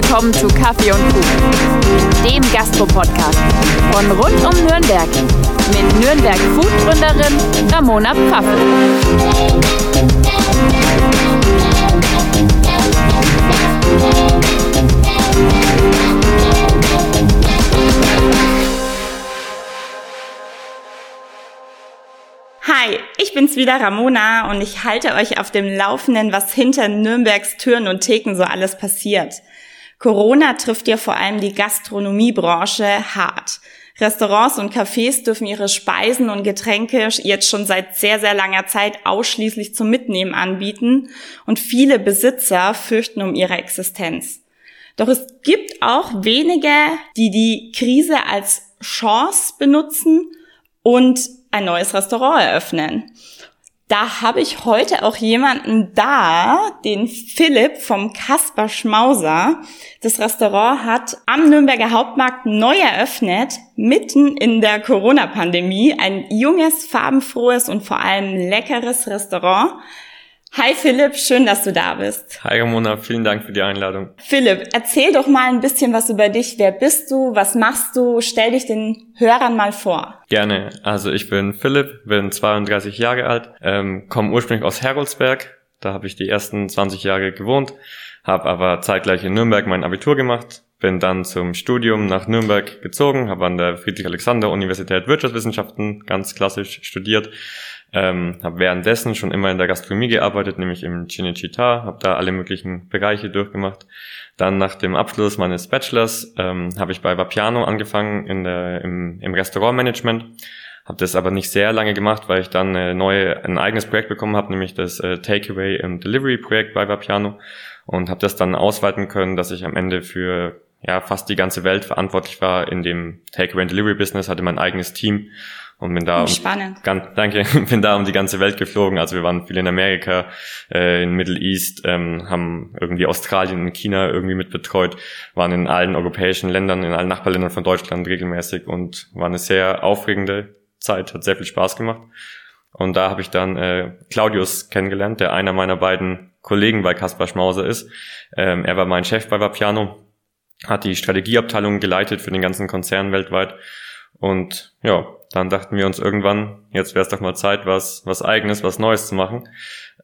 willkommen zu Kaffee und Kuchen, dem Gastro-Podcast von rund um Nürnberg mit Nürnberg Food-Gründerin Ramona Pfaffel. Hi, ich bin's wieder Ramona und ich halte euch auf dem Laufenden, was hinter Nürnbergs Türen und Theken so alles passiert. Corona trifft ja vor allem die Gastronomiebranche hart. Restaurants und Cafés dürfen ihre Speisen und Getränke jetzt schon seit sehr, sehr langer Zeit ausschließlich zum Mitnehmen anbieten und viele Besitzer fürchten um ihre Existenz. Doch es gibt auch wenige, die die Krise als Chance benutzen und ein neues Restaurant eröffnen. Da habe ich heute auch jemanden da, den Philipp vom Kasper Schmauser. Das Restaurant hat am Nürnberger Hauptmarkt neu eröffnet, mitten in der Corona-Pandemie. Ein junges, farbenfrohes und vor allem leckeres Restaurant. Hi Philipp, schön, dass du da bist. Hi Ramona, vielen Dank für die Einladung. Philipp, erzähl doch mal ein bisschen was über dich. Wer bist du? Was machst du? Stell dich den Hörern mal vor. Gerne. Also ich bin Philipp, bin 32 Jahre alt, ähm, komme ursprünglich aus Heroldsberg. Da habe ich die ersten 20 Jahre gewohnt, habe aber zeitgleich in Nürnberg mein Abitur gemacht, bin dann zum Studium nach Nürnberg gezogen, habe an der Friedrich-Alexander-Universität Wirtschaftswissenschaften ganz klassisch studiert, ähm, habe währenddessen schon immer in der Gastronomie gearbeitet, nämlich im Cinecittà, habe da alle möglichen Bereiche durchgemacht. Dann nach dem Abschluss meines Bachelors ähm, habe ich bei Vapiano angefangen in der, im, im Restaurantmanagement. Habe das aber nicht sehr lange gemacht, weil ich dann eine neue, ein eigenes Projekt bekommen habe, nämlich das äh, Takeaway and Delivery Projekt bei Vapiano und habe das dann ausweiten können, dass ich am Ende für ja fast die ganze Welt verantwortlich war in dem Takeaway Delivery Business, hatte mein eigenes Team und bin da Spannend. Um, ganz, danke, bin da um die ganze Welt geflogen. Also wir waren viel in Amerika, äh, in Middle East, ähm, haben irgendwie Australien und China irgendwie mitbetreut, waren in allen europäischen Ländern, in allen Nachbarländern von Deutschland regelmäßig und war eine sehr aufregende Zeit, hat sehr viel Spaß gemacht. Und da habe ich dann äh, Claudius kennengelernt, der einer meiner beiden Kollegen bei Kaspar Schmauser ist. Ähm, er war mein Chef bei Vapiano, hat die Strategieabteilung geleitet für den ganzen Konzern weltweit. Und ja, dann dachten wir uns irgendwann, jetzt wäre es doch mal Zeit, was, was eigenes, was Neues zu machen.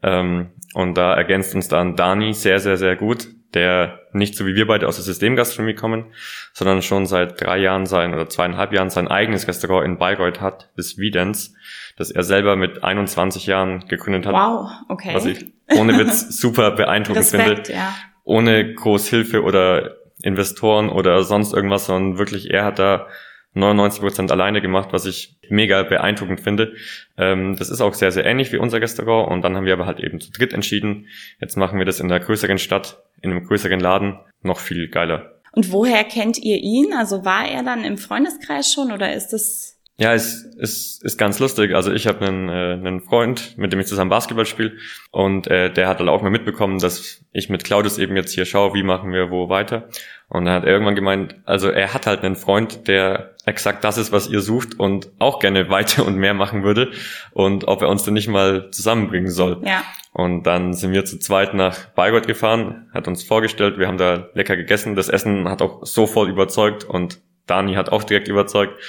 Ähm, und da ergänzt uns dann Dani sehr, sehr, sehr gut, der nicht so wie wir beide aus der Systemgastronomie kommen, sondern schon seit drei Jahren sein oder zweieinhalb Jahren sein eigenes Restaurant in Bayreuth hat, das Wiedens, das er selber mit 21 Jahren gegründet hat. Wow, okay. Was ich ohne Witz super beeindruckend Respekt, finde. ja. Ohne Großhilfe oder Investoren oder sonst irgendwas, sondern wirklich er hat da 99 Prozent alleine gemacht, was ich mega beeindruckend finde. Ähm, das ist auch sehr, sehr ähnlich wie unser Restaurant und dann haben wir aber halt eben zu dritt entschieden, jetzt machen wir das in der größeren Stadt, in einem größeren Laden, noch viel geiler. Und woher kennt ihr ihn? Also war er dann im Freundeskreis schon oder ist es ja, es ist, ist ganz lustig. Also ich habe einen, äh, einen Freund, mit dem ich zusammen Basketball spiele und äh, der hat dann auch mal mitbekommen, dass ich mit Claudius eben jetzt hier schaue, wie machen wir wo weiter. Und dann hat er irgendwann gemeint, also er hat halt einen Freund, der exakt das ist, was ihr sucht und auch gerne weiter und mehr machen würde und ob er uns denn nicht mal zusammenbringen soll. Ja. Und dann sind wir zu zweit nach Bayreuth gefahren, hat uns vorgestellt, wir haben da lecker gegessen. Das Essen hat auch sofort überzeugt und Dani hat auch direkt überzeugt.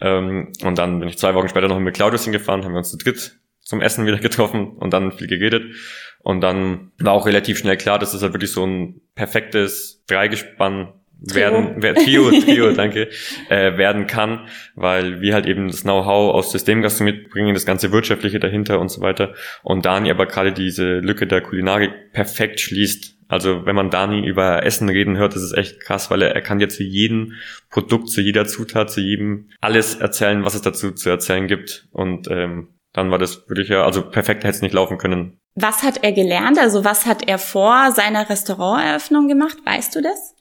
Ähm, und dann bin ich zwei Wochen später noch mit Claudius hingefahren, haben wir uns zu dritt zum Essen wieder getroffen und dann viel geredet. Und dann war auch relativ schnell klar, dass das halt wirklich so ein perfektes Dreigespann werden, wer, Trio, Trio, danke, äh, werden kann, weil wir halt eben das Know-how aus Systemgastronomie mitbringen, das ganze Wirtschaftliche dahinter und so weiter. Und Dani aber gerade diese Lücke der Kulinarik perfekt schließt. Also wenn man Dani über Essen reden hört, ist es echt krass, weil er, er kann jetzt zu jedem Produkt, zu jeder Zutat, zu jedem alles erzählen, was es dazu zu erzählen gibt. Und ähm, dann war das wirklich ja, also perfekt hätte es nicht laufen können. Was hat er gelernt? Also was hat er vor seiner Restauranteröffnung gemacht? Weißt du das?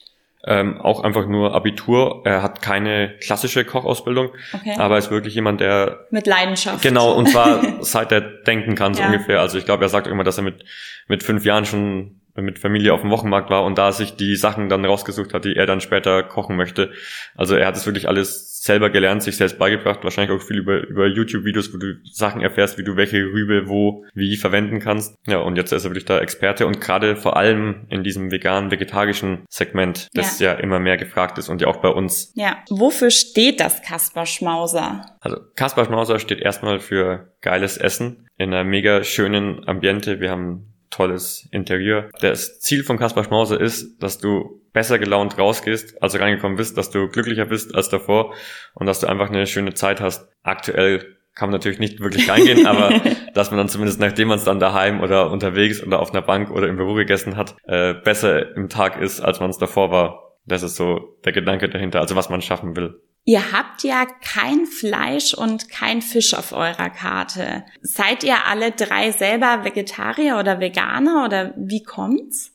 Ähm, auch einfach nur Abitur. Er hat keine klassische Kochausbildung, Okay. aber ist wirklich jemand, der Mit Leidenschaft. genau und zwar seit er denken kann so Ja. ungefähr. Also ich glaube, er sagt immer, dass er mit mit fünf Jahren schon mit Familie auf dem Wochenmarkt war und da sich die Sachen dann rausgesucht hat, die er dann später kochen möchte. Also er hat es wirklich alles selber gelernt, sich selbst beigebracht, wahrscheinlich auch viel über, über YouTube-Videos, wo du Sachen erfährst, wie du welche Rübe wo, wie verwenden kannst. Ja, und jetzt ist er wirklich da Experte und gerade vor allem in diesem veganen, vegetarischen Segment, das ja. ja immer mehr gefragt ist und ja auch bei uns. Ja, wofür steht das Kasper Schmauser? Also Kasper Schmauser steht erstmal für geiles Essen in einer mega schönen Ambiente. Wir haben tolles Interieur. Das Ziel von Kaspar Schmause ist, dass du besser gelaunt rausgehst, als du reingekommen bist, dass du glücklicher bist als davor und dass du einfach eine schöne Zeit hast. Aktuell kann man natürlich nicht wirklich reingehen, aber dass man dann zumindest, nachdem man es dann daheim oder unterwegs oder auf einer Bank oder im Büro gegessen hat, äh, besser im Tag ist, als man es davor war. Das ist so der Gedanke dahinter, also was man schaffen will. Ihr habt ja kein Fleisch und kein Fisch auf eurer Karte. Seid ihr alle drei selber Vegetarier oder Veganer oder wie kommt's?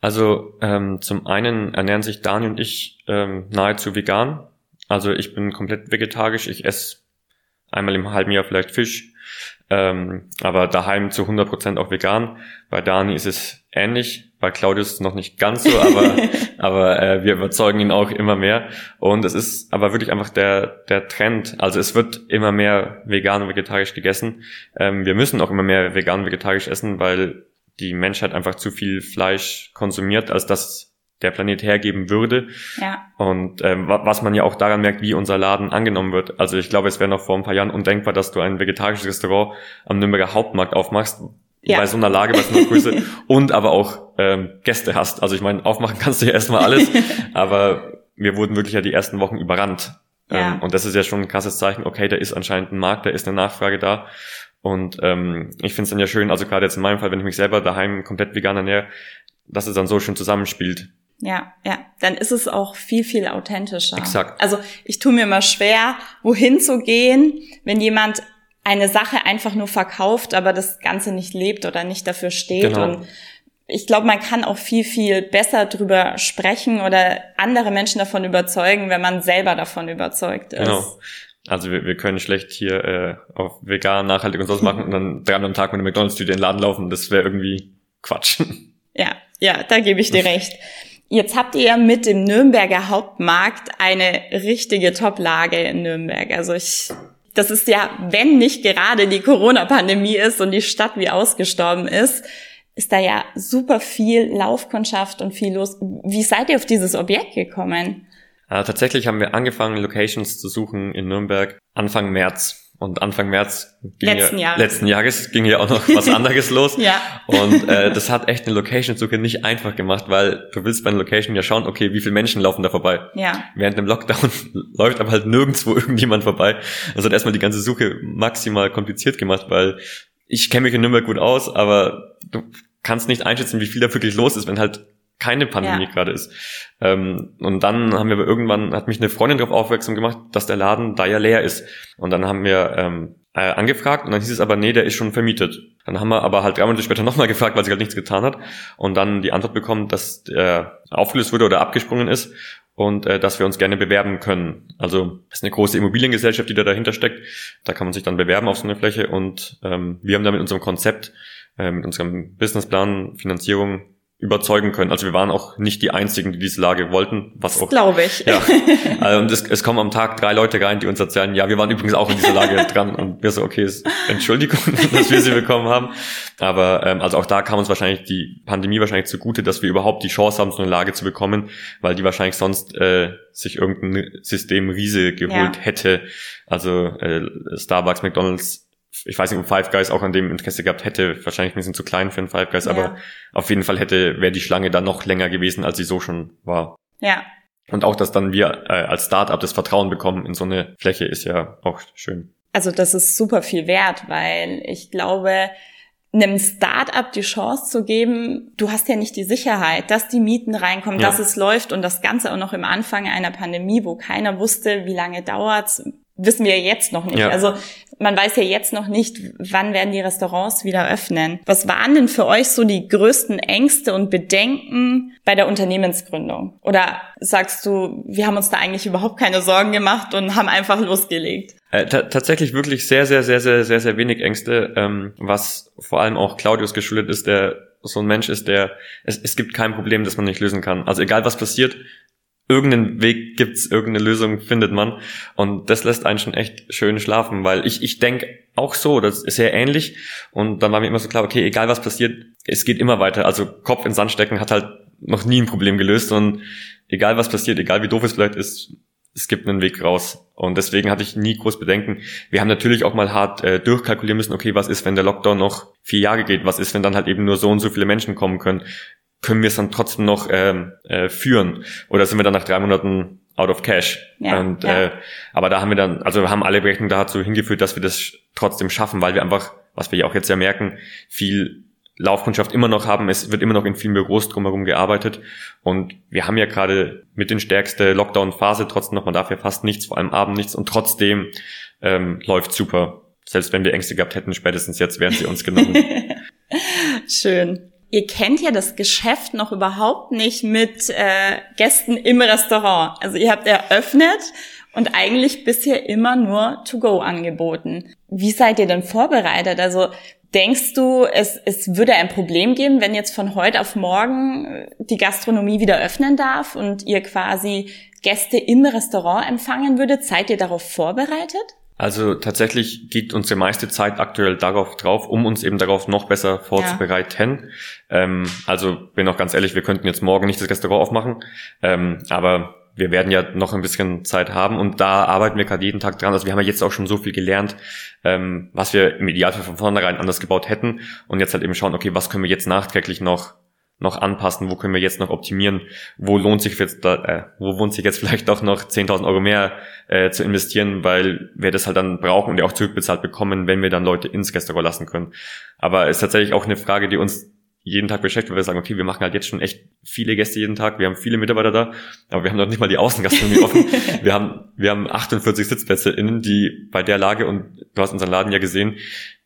Also ähm, zum einen ernähren sich Dani und ich ähm, nahezu vegan. Also ich bin komplett vegetarisch. Ich esse einmal im halben Jahr vielleicht Fisch, ähm, aber daheim zu 100% auch vegan. Bei Dani ist es ähnlich, bei Claudius noch nicht ganz so, aber, aber äh, wir überzeugen ihn auch immer mehr. Und es ist aber wirklich einfach der, der Trend. Also es wird immer mehr vegan und vegetarisch gegessen. Ähm, wir müssen auch immer mehr vegan und vegetarisch essen, weil die Menschheit einfach zu viel Fleisch konsumiert, als dass der Planet hergeben würde. Ja. Und ähm, was man ja auch daran merkt, wie unser Laden angenommen wird. Also ich glaube, es wäre noch vor ein paar Jahren undenkbar, dass du ein vegetarisches Restaurant am Nürnberger Hauptmarkt aufmachst, ja. bei so einer Lage, bei so einer Größe und aber auch ähm, Gäste hast. Also ich meine, aufmachen kannst du ja erstmal alles, aber wir wurden wirklich ja die ersten Wochen überrannt. Ja. Ähm, und das ist ja schon ein krasses Zeichen, okay, da ist anscheinend ein Markt, da ist eine Nachfrage da. Und ähm, ich finde es dann ja schön, also gerade jetzt in meinem Fall, wenn ich mich selber daheim komplett vegan ernähre, dass es dann so schön zusammenspielt. Ja, ja, dann ist es auch viel, viel authentischer. Exakt. Also ich tue mir immer schwer, wohin zu gehen, wenn jemand eine Sache einfach nur verkauft, aber das Ganze nicht lebt oder nicht dafür steht. Genau. Und ich glaube, man kann auch viel, viel besser drüber sprechen oder andere Menschen davon überzeugen, wenn man selber davon überzeugt ist. Genau. Also wir, wir können schlecht hier äh, auf vegan, nachhaltig und sowas machen und dann dreimal am Tag mit einer McDonalds-Tüte in den Laden laufen. Das wäre irgendwie Quatsch. Ja, ja, da gebe ich dir recht. Jetzt habt ihr mit dem Nürnberger Hauptmarkt eine richtige Top-Lage in Nürnberg. Also ich das ist ja, wenn nicht gerade die Corona-Pandemie ist und die Stadt wie ausgestorben ist, ist da ja super viel Laufkundschaft und viel los. Wie seid ihr auf dieses Objekt gekommen? Äh, tatsächlich haben wir angefangen, Locations zu suchen in Nürnberg Anfang März. Und Anfang März ging letzten, ja, Jahres. letzten Jahres ging ja auch noch was anderes los. ja. Und äh, das hat echt eine Location-Suche nicht einfach gemacht, weil du willst bei einer Location ja schauen, okay, wie viele Menschen laufen da vorbei. Ja. Während dem Lockdown läuft aber halt nirgendwo irgendjemand vorbei. Das hat erstmal die ganze Suche maximal kompliziert gemacht, weil ich kenne mich in Nürnberg gut aus, aber du kannst nicht einschätzen, wie viel da wirklich los ist, wenn halt keine Pandemie ja. gerade ist. Ähm, und dann haben wir aber irgendwann, hat mich eine Freundin darauf aufmerksam gemacht, dass der Laden da ja leer ist. Und dann haben wir ähm, äh, angefragt und dann hieß es aber, nee, der ist schon vermietet. Dann haben wir aber halt drei Monate später nochmal gefragt, weil sich halt nichts getan hat. Und dann die Antwort bekommen, dass der aufgelöst wurde oder abgesprungen ist und äh, dass wir uns gerne bewerben können. Also das ist eine große Immobiliengesellschaft, die da dahinter steckt. Da kann man sich dann bewerben auf so eine Fläche und ähm, wir haben da mit unserem Konzept, äh, mit unserem Businessplan, Finanzierung überzeugen können. Also wir waren auch nicht die einzigen, die diese Lage wollten, was auch glaube ich. Ja. Also, und es, es kommen am Tag drei Leute rein, die uns erzählen, ja, wir waren übrigens auch in dieser Lage dran und wir so, okay, Entschuldigung, dass wir sie bekommen haben. Aber ähm, also auch da kam uns wahrscheinlich die Pandemie wahrscheinlich zugute, dass wir überhaupt die Chance haben, so eine Lage zu bekommen, weil die wahrscheinlich sonst äh, sich irgendein System Riese geholt ja. hätte. Also äh, Starbucks, McDonalds ich weiß nicht, ob Five Guys auch an dem Interesse gehabt hätte, wahrscheinlich ein bisschen zu klein für ein Five Guys, ja. aber auf jeden Fall hätte, wäre die Schlange dann noch länger gewesen, als sie so schon war. Ja. Und auch, dass dann wir äh, als Startup das Vertrauen bekommen in so eine Fläche, ist ja auch schön. Also das ist super viel wert, weil ich glaube, einem Startup die Chance zu geben, du hast ja nicht die Sicherheit, dass die Mieten reinkommen, ja. dass es läuft und das Ganze auch noch im Anfang einer Pandemie, wo keiner wusste, wie lange dauert's, wissen wir jetzt noch nicht. Ja. Also man weiß ja jetzt noch nicht, wann werden die Restaurants wieder öffnen. Was waren denn für euch so die größten Ängste und Bedenken bei der Unternehmensgründung? Oder sagst du, wir haben uns da eigentlich überhaupt keine Sorgen gemacht und haben einfach losgelegt? Äh, tatsächlich wirklich sehr, sehr, sehr, sehr, sehr, sehr wenig Ängste, ähm, was vor allem auch Claudius geschuldet ist, der so ein Mensch ist, der, es, es gibt kein Problem, das man nicht lösen kann. Also egal was passiert, irgendeinen Weg gibt's, irgendeine Lösung findet man. Und das lässt einen schon echt schön schlafen, weil ich, ich denke auch so, das ist sehr ähnlich. Und dann war mir immer so klar, okay, egal was passiert, es geht immer weiter. Also Kopf in Sand stecken hat halt noch nie ein Problem gelöst. Und egal was passiert, egal wie doof es vielleicht ist, es gibt einen Weg raus. Und deswegen hatte ich nie groß Bedenken. Wir haben natürlich auch mal hart äh, durchkalkulieren müssen, okay, was ist, wenn der Lockdown noch vier Jahre geht? Was ist, wenn dann halt eben nur so und so viele Menschen kommen können? Können wir es dann trotzdem noch ähm, äh, führen? Oder sind wir dann nach drei Monaten out of cash? Ja, und, ja. Äh, aber da haben wir dann, also wir haben alle Berechnungen dazu hingeführt, dass wir das trotzdem schaffen, weil wir einfach, was wir ja auch jetzt ja merken, viel Laufkundschaft immer noch haben. Es wird immer noch in vielen Büros drumherum gearbeitet. Und wir haben ja gerade mit den stärkste Lockdown-Phase trotzdem noch, man darf ja fast nichts, vor allem Abend nichts. Und trotzdem ähm, läuft super. Selbst wenn wir Ängste gehabt hätten, spätestens jetzt wären sie uns genommen. Schön ihr kennt ja das Geschäft noch überhaupt nicht mit äh, Gästen im Restaurant. Also ihr habt eröffnet und eigentlich bisher immer nur To-Go angeboten. Wie seid ihr denn vorbereitet? Also denkst du, es, es würde ein Problem geben, wenn jetzt von heute auf morgen äh, die Gastronomie wieder öffnen darf und ihr quasi Gäste im Restaurant empfangen würdet? Seid ihr darauf vorbereitet? Also tatsächlich geht unsere meiste Zeit aktuell darauf drauf, um uns eben darauf noch besser vorzubereiten. Ja. Ähm, also bin auch ganz ehrlich, wir könnten jetzt morgen nicht das Restaurant aufmachen, ähm, aber wir werden ja noch ein bisschen Zeit haben und da arbeiten wir gerade jeden Tag dran. Also wir haben ja jetzt auch schon so viel gelernt, ähm, was wir im Idealfall von vornherein anders gebaut hätten und jetzt halt eben schauen, okay, was können wir jetzt nachträglich noch noch anpassen, wo können wir jetzt noch optimieren, wo lohnt sich jetzt da, äh, wo lohnt sich jetzt vielleicht doch noch 10.000 Euro mehr äh, zu investieren, weil wir das halt dann brauchen und ja auch zurückbezahlt bekommen, wenn wir dann Leute ins Restaurant lassen können. Aber es ist tatsächlich auch eine Frage, die uns jeden Tag beschäftigt, weil wir sagen, okay, wir machen halt jetzt schon echt viele Gäste jeden Tag, wir haben viele Mitarbeiter da, aber wir haben noch nicht mal die Außengastronomie offen. Wir haben, wir haben 48 Sitzplätze innen, die bei der Lage, und du hast unseren Laden ja gesehen,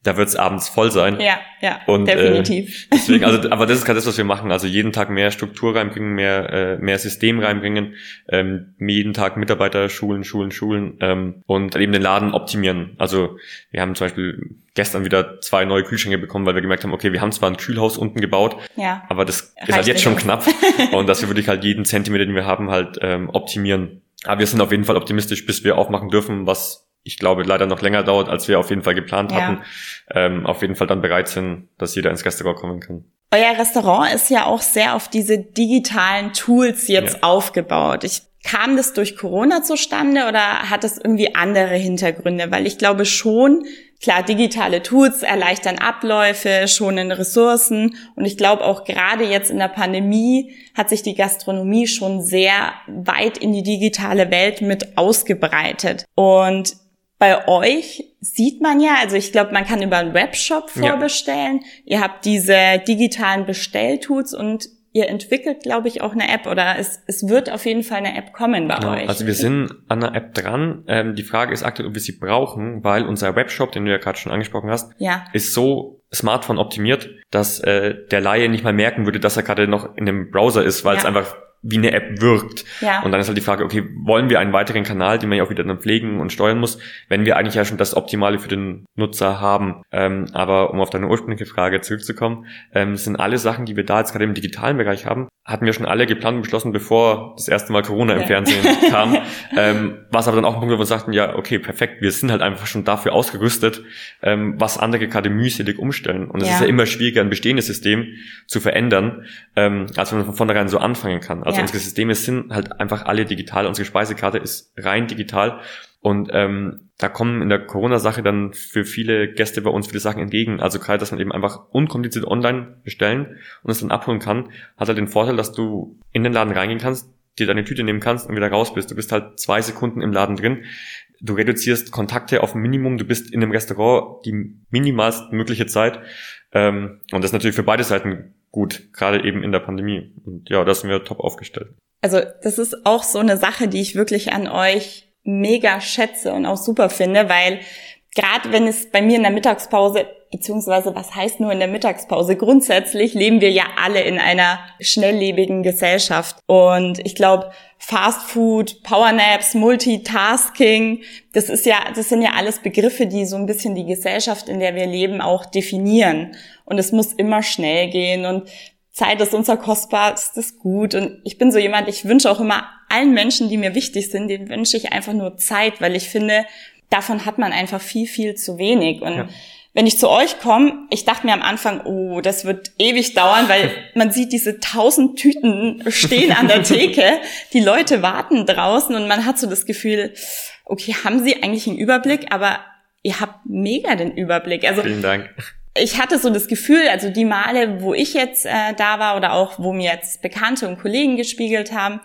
da wird es abends voll sein. Ja, ja, und, definitiv. Äh, deswegen, also, aber das ist gerade das, was wir machen. Also jeden Tag mehr Struktur reinbringen, mehr, äh, mehr System reinbringen, ähm, jeden Tag Mitarbeiter schulen, schulen, schulen ähm, und eben den Laden optimieren. Also wir haben zum Beispiel gestern wieder zwei neue Kühlschränke bekommen, weil wir gemerkt haben, okay, wir haben zwar ein Kühlhaus unten gebaut, ja. aber das ist halt jetzt schon knapp. und dass wir wirklich halt jeden Zentimeter, den wir haben, halt ähm, optimieren. Aber wir sind auf jeden Fall optimistisch, bis wir aufmachen dürfen, was ich glaube, leider noch länger dauert, als wir auf jeden Fall geplant ja. hatten, ähm, auf jeden Fall dann bereit sind, dass jeder ins Restaurant kommen kann. Euer Restaurant ist ja auch sehr auf diese digitalen Tools jetzt ja. aufgebaut. Ich, kam das durch Corona zustande oder hat das irgendwie andere Hintergründe? Weil ich glaube schon, klar, digitale Tools erleichtern Abläufe, schonen Ressourcen und ich glaube auch gerade jetzt in der Pandemie hat sich die Gastronomie schon sehr weit in die digitale Welt mit ausgebreitet. Und bei euch sieht man ja, also ich glaube, man kann über einen Webshop vorbestellen. Ja. Ihr habt diese digitalen Bestelltools und ihr entwickelt, glaube ich, auch eine App oder es, es wird auf jeden Fall eine App kommen bei genau. euch. Also wir sind an einer App dran. Ähm, die Frage ist aktuell, ob wir sie brauchen, weil unser Webshop, den du ja gerade schon angesprochen hast, ja. ist so Smartphone optimiert, dass äh, der Laie nicht mal merken würde, dass er gerade noch in dem Browser ist, weil ja. es einfach wie eine App wirkt. Ja. Und dann ist halt die Frage, okay, wollen wir einen weiteren Kanal, den man ja auch wieder dann pflegen und steuern muss, wenn wir eigentlich ja schon das Optimale für den Nutzer haben. Ähm, aber um auf deine ursprüngliche Frage zurückzukommen, ähm, sind alle Sachen, die wir da jetzt gerade im digitalen Bereich haben, hatten wir schon alle geplant und beschlossen, bevor das erste Mal Corona im Fernsehen kam. Ähm, was aber dann auch ein Punkt, wo wir sagten, ja, okay, perfekt, wir sind halt einfach schon dafür ausgerüstet, ähm, was andere gerade mühselig umstellen. Und es ja. ist ja immer schwieriger, ein bestehendes System zu verändern, ähm, als wenn man von vornherein so anfangen kann. Also ja. unsere Systeme sind halt einfach alle digital. Unsere Speisekarte ist rein digital. Und ähm, da kommen in der Corona-Sache dann für viele Gäste bei uns viele Sachen entgegen. Also gerade, dass man eben einfach unkompliziert online bestellen und es dann abholen kann, hat halt den Vorteil, dass du in den Laden reingehen kannst, dir deine Tüte nehmen kannst und wieder raus bist. Du bist halt zwei Sekunden im Laden drin. Du reduzierst Kontakte auf ein Minimum. Du bist in dem Restaurant die minimalst mögliche Zeit. Ähm, und das ist natürlich für beide Seiten gut, gerade eben in der Pandemie. Und ja, da sind wir top aufgestellt. Also das ist auch so eine Sache, die ich wirklich an euch mega schätze und auch super finde, weil gerade wenn es bei mir in der Mittagspause, beziehungsweise was heißt nur in der Mittagspause, grundsätzlich leben wir ja alle in einer schnelllebigen Gesellschaft. Und ich glaube, Fast Food, Powernaps, Multitasking, das ist ja, das sind ja alles Begriffe, die so ein bisschen die Gesellschaft, in der wir leben, auch definieren. Und es muss immer schnell gehen und Zeit ist unser kostbarstes Gut. Und ich bin so jemand, ich wünsche auch immer allen Menschen, die mir wichtig sind, denen wünsche ich einfach nur Zeit, weil ich finde, davon hat man einfach viel, viel zu wenig. Und ja. wenn ich zu euch komme, ich dachte mir am Anfang, oh, das wird ewig dauern, weil man sieht diese tausend Tüten stehen an der Theke, die Leute warten draußen und man hat so das Gefühl, okay, haben sie eigentlich einen Überblick, aber ihr habt mega den Überblick. Also Vielen Dank ich hatte so das Gefühl, also die Male, wo ich jetzt äh, da war oder auch wo mir jetzt Bekannte und Kollegen gespiegelt haben,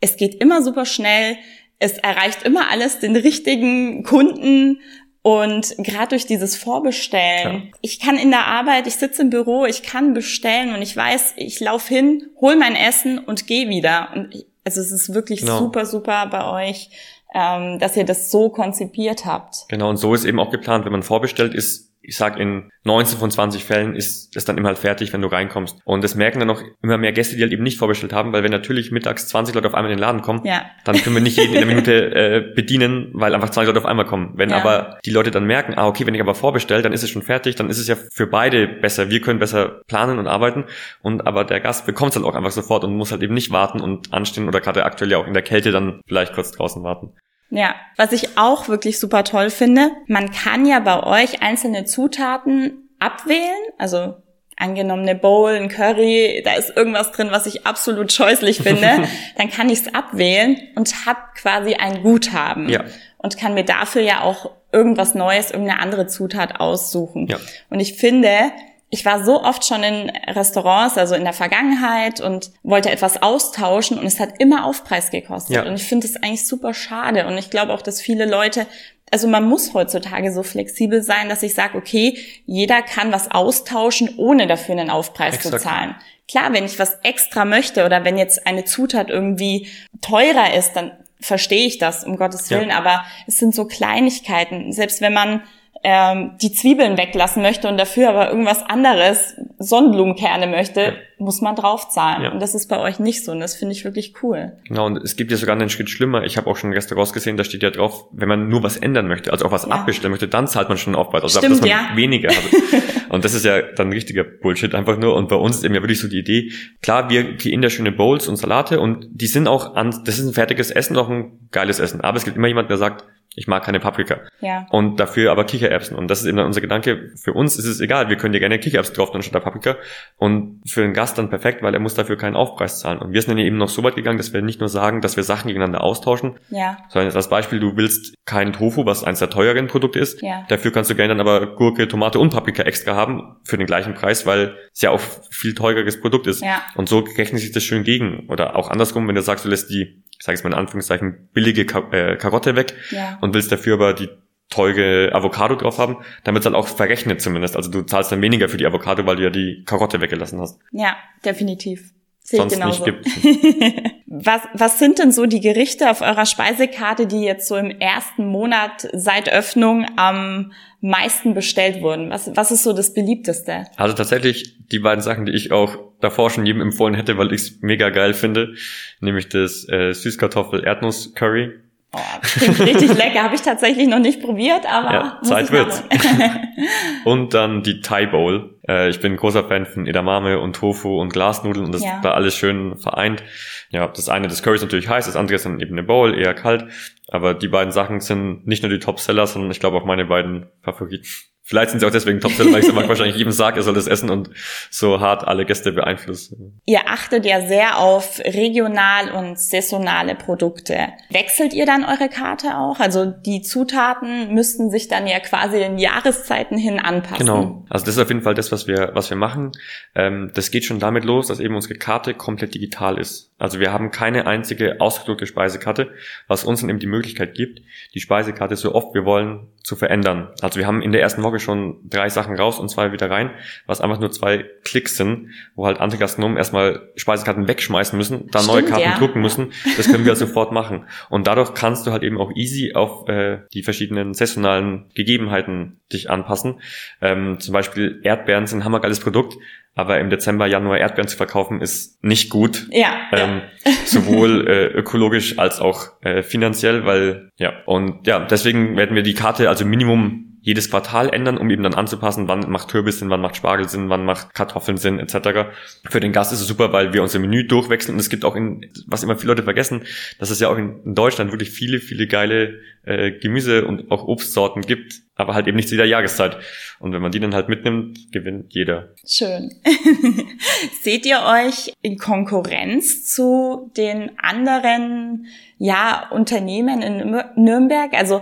es geht immer super schnell, es erreicht immer alles den richtigen Kunden und gerade durch dieses Vorbestellen, ja. ich kann in der Arbeit, ich sitze im Büro, ich kann bestellen und ich weiß, ich laufe hin, hol mein Essen und gehe wieder. Und ich, also es ist wirklich genau. super, super bei euch, ähm, dass ihr das so konzipiert habt. Genau, und so ist eben auch geplant, wenn man vorbestellt, ist ich sag, in 19 von 20 Fällen ist es dann immer halt fertig, wenn du reinkommst. Und das merken dann auch immer mehr Gäste, die halt eben nicht vorbestellt haben, weil wenn natürlich mittags 20 Leute auf einmal in den Laden kommen, ja. dann können wir nicht jeden in einer Minute äh, bedienen, weil einfach 20 Leute auf einmal kommen. Wenn ja. aber die Leute dann merken, ah, okay, wenn ich aber vorbestelle, dann ist es schon fertig, dann ist es ja für beide besser. Wir können besser planen und arbeiten und aber der Gast bekommt es halt auch einfach sofort und muss halt eben nicht warten und anstehen oder gerade aktuell ja auch in der Kälte dann vielleicht kurz draußen warten. Ja, was ich auch wirklich super toll finde, man kann ja bei euch einzelne Zutaten abwählen, also angenommene Bowl, ein Curry, da ist irgendwas drin, was ich absolut scheußlich finde, dann kann ich es abwählen und habe quasi ein Guthaben ja. und kann mir dafür ja auch irgendwas Neues, irgendeine andere Zutat aussuchen. Ja. Und ich finde, ich war so oft schon in Restaurants, also in der Vergangenheit und wollte etwas austauschen und es hat immer Aufpreis gekostet. Ja. Und ich finde das eigentlich super schade. Und ich glaube auch, dass viele Leute, also man muss heutzutage so flexibel sein, dass ich sage, okay, jeder kann was austauschen, ohne dafür einen Aufpreis Exakt. zu zahlen. Klar, wenn ich was extra möchte oder wenn jetzt eine Zutat irgendwie teurer ist, dann verstehe ich das, um Gottes Willen. Ja. Aber es sind so Kleinigkeiten. Selbst wenn man ähm, die Zwiebeln weglassen möchte und dafür aber irgendwas anderes, Sonnenblumenkerne möchte, ja. muss man draufzahlen. Ja. Und das ist bei euch nicht so und das finde ich wirklich cool. Genau, und es gibt ja sogar einen Schritt schlimmer. Ich habe auch schon Restaurants gesehen, da steht ja drauf, wenn man nur was ändern möchte, also auch was ja. abbestellen möchte, dann zahlt man schon einen Aufpreis. Also Stimmt, dass man ja. weniger hat. und das ist ja dann richtiger Bullshit einfach nur. Und bei uns ist eben ja wirklich so die Idee, klar, wir kreieren da schöne Bowls und Salate und die sind auch an, das ist ein fertiges Essen, auch ein geiles Essen. Aber es gibt immer jemand, der sagt, ich mag keine Paprika. Ja. Und dafür aber Kichererbsen. Und das ist eben dann unser Gedanke. Für uns ist es egal. Wir können dir gerne Kichererbsen drauf tun statt der Paprika. Und für den Gast dann perfekt, weil er muss dafür keinen Aufpreis zahlen. Und wir sind dann eben noch so weit gegangen, dass wir nicht nur sagen, dass wir Sachen gegeneinander austauschen. Ja. Sondern als Beispiel, du willst keinen Tofu, was eines der teuren Produkte ist. Ja. Dafür kannst du gerne dann aber Gurke, Tomate und Paprika extra haben für den gleichen Preis, weil es ja auch viel teureres Produkt ist. Ja. Und so rechnet sich das schön gegen. Oder auch andersrum, wenn du sagst, du lässt die ich sage jetzt mal in Anführungszeichen, billige Ka äh, Karotte weg ja. und willst dafür aber die teure Avocado drauf haben, dann wird halt auch verrechnet zumindest. Also du zahlst dann weniger für die Avocado, weil du ja die Karotte weggelassen hast. Ja, definitiv. Sehe Sonst genauso. nicht gibt. was, was sind denn so die Gerichte auf eurer Speisekarte, die jetzt so im ersten Monat seit Öffnung am meisten bestellt wurden? Was, was ist so das beliebteste? Also tatsächlich die beiden Sachen, die ich auch davor schon jedem empfohlen hätte, weil ich es mega geil finde, nämlich das äh, Süßkartoffel-Erdnuss-Curry Oh, klingt richtig lecker. Habe ich tatsächlich noch nicht probiert, aber ja, Zeit wird's. und dann die Thai Bowl. Äh, ich bin ein großer Fan von Edamame und Tofu und Glasnudeln und das ja. da alles schön vereint. Ja, das eine des Currys natürlich heiß, das andere ist dann eben eine Bowl, eher kalt. Aber die beiden Sachen sind nicht nur die Top-Seller, sondern ich glaube auch meine beiden Favoriten. Vielleicht sind sie auch deswegen Topseller, weil ich es wahrscheinlich jedem sage, er soll das essen und so hart alle Gäste beeinflussen. Ihr achtet ja sehr auf regional und saisonale Produkte. Wechselt ihr dann eure Karte auch? Also die Zutaten müssten sich dann ja quasi den Jahreszeiten hin anpassen. Genau. Also das ist auf jeden Fall das, was wir, was wir machen. Ähm, das geht schon damit los, dass eben unsere Karte komplett digital ist. Also wir haben keine einzige ausgedruckte Speisekarte, was uns dann eben die Möglichkeit gibt, die Speisekarte so oft wir wollen zu verändern. Also wir haben in der ersten Woche schon drei Sachen raus und zwei wieder rein, was einfach nur zwei Klicks sind, wo halt andere Gastronomen erstmal Speisekarten wegschmeißen müssen, dann neue Karten ja. drucken müssen. Das können wir sofort machen. Und dadurch kannst du halt eben auch easy auf äh, die verschiedenen saisonalen Gegebenheiten dich anpassen. Ähm, zum Beispiel Erdbeeren sind ein hammergeiles Produkt, aber im Dezember, Januar Erdbeeren zu verkaufen ist nicht gut. Ja. Ähm, ja. sowohl äh, ökologisch als auch äh, finanziell, weil ja und ja deswegen werden wir die Karte also Minimum jedes Quartal ändern, um eben dann anzupassen, wann macht Kürbis Sinn, wann macht Spargel Sinn, wann macht Kartoffeln Sinn, etc. Für den Gast ist es super, weil wir unser Menü durchwechseln und es gibt auch in, was immer viele Leute vergessen, dass es ja auch in Deutschland wirklich viele, viele geile äh, Gemüse und auch Obstsorten gibt, aber halt eben nicht zu jeder Jahreszeit. Und wenn man die dann halt mitnimmt, gewinnt jeder. Schön. Seht ihr euch in Konkurrenz zu den anderen, ja, Unternehmen in Nürnberg? Also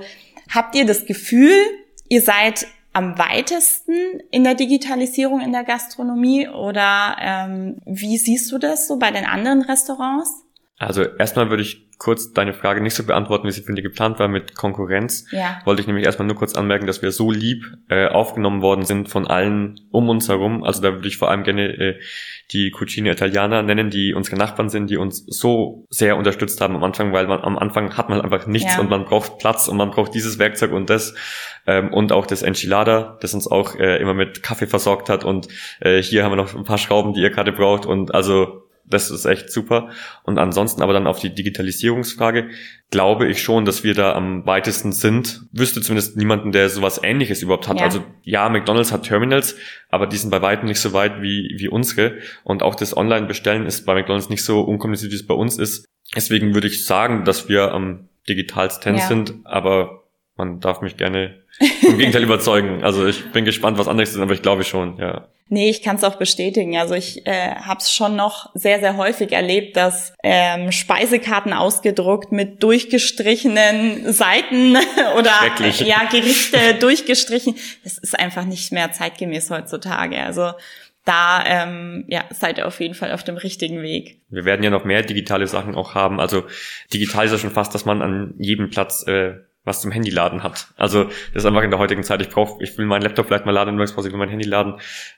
habt ihr das Gefühl, ihr seid am weitesten in der Digitalisierung in der Gastronomie oder ähm, wie siehst du das so bei den anderen Restaurants? Also erstmal würde ich kurz deine Frage nicht so beantworten, wie sie von dir geplant war mit Konkurrenz. Ja. Wollte ich nämlich erstmal nur kurz anmerken, dass wir so lieb äh, aufgenommen worden sind von allen um uns herum. Also da würde ich vor allem gerne äh, die Cucine Italiana nennen, die unsere Nachbarn sind, die uns so sehr unterstützt haben am Anfang, weil man am Anfang hat man einfach nichts ja. und man braucht Platz und man braucht dieses Werkzeug und das ähm, und auch das Enchilada, das uns auch äh, immer mit Kaffee versorgt hat und äh, hier haben wir noch ein paar Schrauben, die ihr gerade braucht und also das ist echt super. Und ansonsten aber dann auf die Digitalisierungsfrage glaube ich schon, dass wir da am weitesten sind. Wüsste zumindest niemanden, der sowas ähnliches überhaupt hat. Ja. Also ja, McDonald's hat Terminals, aber die sind bei weitem nicht so weit wie, wie unsere. Und auch das Online-Bestellen ist bei McDonald's nicht so unkompliziert, wie es bei uns ist. Deswegen würde ich sagen, dass wir am digitalsten ja. sind, aber man darf mich gerne im Gegenteil überzeugen. Also ich bin gespannt, was anderes ist, aber ich glaube schon, ja. Nee, ich kann es auch bestätigen. Also ich äh, habe es schon noch sehr, sehr häufig erlebt, dass ähm, Speisekarten ausgedruckt mit durchgestrichenen Seiten oder ja Gerichte durchgestrichen. Das ist einfach nicht mehr zeitgemäß heutzutage. Also da ähm, ja, seid ihr auf jeden Fall auf dem richtigen Weg. Wir werden ja noch mehr digitale Sachen auch haben. Also digital ist ja schon fast, dass man an jedem Platz äh, was zum Handy laden hat. Also das ist einfach in der heutigen Zeit, ich brauche, ich will meinen Laptop vielleicht mal laden, ich will mein Handy laden.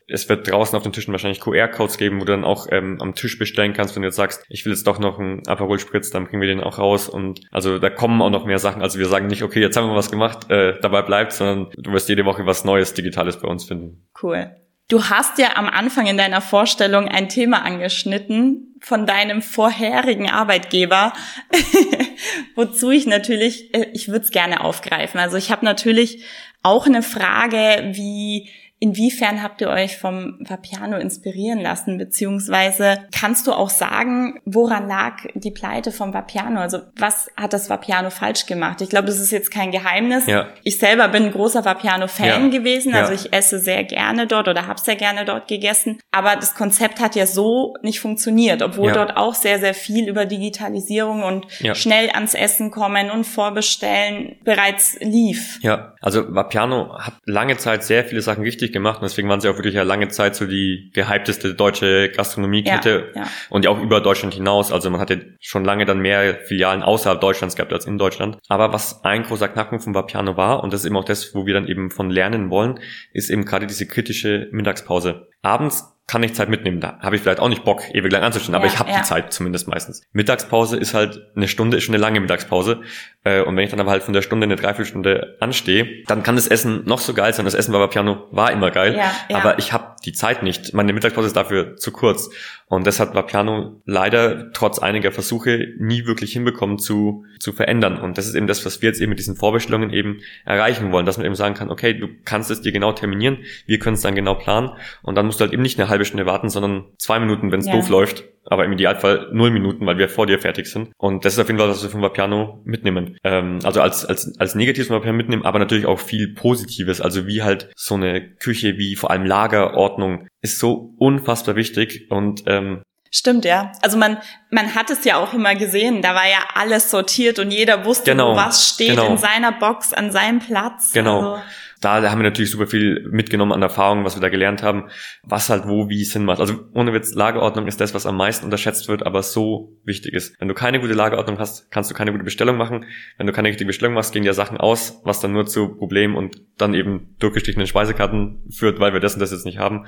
Es wird draußen auf den Tischen wahrscheinlich QR-Codes geben, wo du dann auch ähm, am Tisch bestellen kannst, wenn du jetzt sagst, ich will jetzt doch noch einen Aperol Spritz, dann bringen wir den auch raus. Und also da kommen auch noch mehr Sachen. Also wir sagen nicht, okay, jetzt haben wir was gemacht, äh, dabei bleibt, sondern du wirst jede Woche was Neues, Digitales bei uns finden. Cool. Du hast ja am Anfang in deiner Vorstellung ein Thema angeschnitten von deinem vorherigen Arbeitgeber, wozu ich natürlich, äh, ich würde es gerne aufgreifen. Also ich habe natürlich auch eine Frage, wie Inwiefern habt ihr euch vom Vapiano inspirieren lassen? Beziehungsweise kannst du auch sagen, woran lag die Pleite vom Vapiano? Also was hat das Vapiano falsch gemacht? Ich glaube, das ist jetzt kein Geheimnis. Ja. Ich selber bin ein großer Vapiano-Fan ja. gewesen. Also ja. ich esse sehr gerne dort oder habe sehr gerne dort gegessen. Aber das Konzept hat ja so nicht funktioniert, obwohl dort auch sehr, sehr viel über Digitalisierung und schnell ans Essen kommen und vorbestellen bereits lief. Ja, also Vapiano hat lange Zeit sehr viele Sachen richtig gemacht und deswegen waren sie auch wirklich ja lange Zeit so die gehypteste deutsche Gastronomiekette ja, ja. und ja auch über Deutschland hinaus. Also man hatte schon lange dann mehr Filialen außerhalb Deutschlands gehabt als in Deutschland. Aber was ein großer Knackpunkt von Vapiano war, und das ist eben auch das, wo wir dann eben von lernen wollen, ist eben gerade diese kritische Mittagspause. Abends kann ich Zeit mitnehmen. Da habe ich vielleicht auch nicht Bock, ewig lang anzustehen, ja, aber ich habe ja. die Zeit zumindest meistens. Mittagspause ist halt eine Stunde, ist schon eine lange Mittagspause. Äh, und wenn ich dann aber halt von der Stunde eine Dreiviertelstunde anstehe, dann kann das Essen noch so geil sein. Das Essen bei Piano war immer geil, ja. aber ich habe die Zeit nicht. Meine Mittagspause ist dafür zu kurz. Und deshalb war Piano leider trotz einiger Versuche nie wirklich hinbekommen zu, zu verändern. Und das ist eben das, was wir jetzt eben mit diesen Vorbestellungen eben erreichen wollen, dass man eben sagen kann, okay, du kannst es dir genau terminieren, wir können es dann genau planen und dann musst du halt eben nicht eine halbe Stunde warten, sondern zwei Minuten, wenn es ja. doof läuft aber im Idealfall null Minuten, weil wir vor dir fertig sind. Und das ist auf jeden Fall, was wir von Vapiano mitnehmen. Ähm, also als, als, als Negatives von Vapiano mitnehmen, aber natürlich auch viel Positives. Also wie halt so eine Küche, wie vor allem Lagerordnung, ist so unfassbar wichtig und ähm, Stimmt, ja. Also man, man hat es ja auch immer gesehen, da war ja alles sortiert und jeder wusste, genau, wo was steht genau. in seiner Box, an seinem Platz. Genau. Also da haben wir natürlich super viel mitgenommen an Erfahrungen, was wir da gelernt haben, was halt wo wie Sinn macht. Also ohne Witz, Lagerordnung ist das, was am meisten unterschätzt wird, aber so wichtig ist. Wenn du keine gute Lagerordnung hast, kannst du keine gute Bestellung machen. Wenn du keine richtige Bestellung machst, gehen dir Sachen aus, was dann nur zu Problemen und dann eben durchgestrichenen Speisekarten führt, weil wir das und das jetzt nicht haben.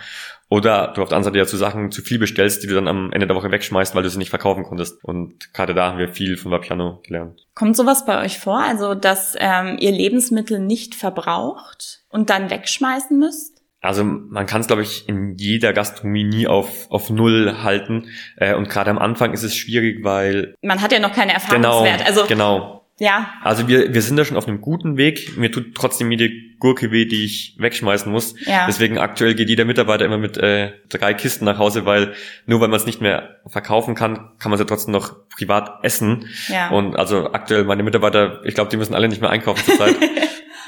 Oder du auf der anderen Seite ja zu Sachen zu viel bestellst, die du dann am Ende der Woche wegschmeißt, weil du sie nicht verkaufen konntest. Und gerade da haben wir viel von Vapiano gelernt. Kommt sowas bei euch vor? Also, dass ähm, ihr Lebensmittel nicht verbraucht und dann wegschmeißen müsst? Also man kann es, glaube ich, in jeder Gastronomie nie auf, auf Null halten. Äh, und gerade am Anfang ist es schwierig, weil... Man hat ja noch keine Erfahrungswert. Genau, also, genau. Ja. Also wir, wir sind da schon auf einem guten Weg. Mir tut trotzdem jede Gurke weh, die ich wegschmeißen muss. Ja. Deswegen aktuell geht jeder Mitarbeiter immer mit äh, drei Kisten nach Hause, weil nur weil man es nicht mehr verkaufen kann, kann man es ja trotzdem noch privat essen. Ja. Und also aktuell meine Mitarbeiter, ich glaube, die müssen alle nicht mehr einkaufen zurzeit.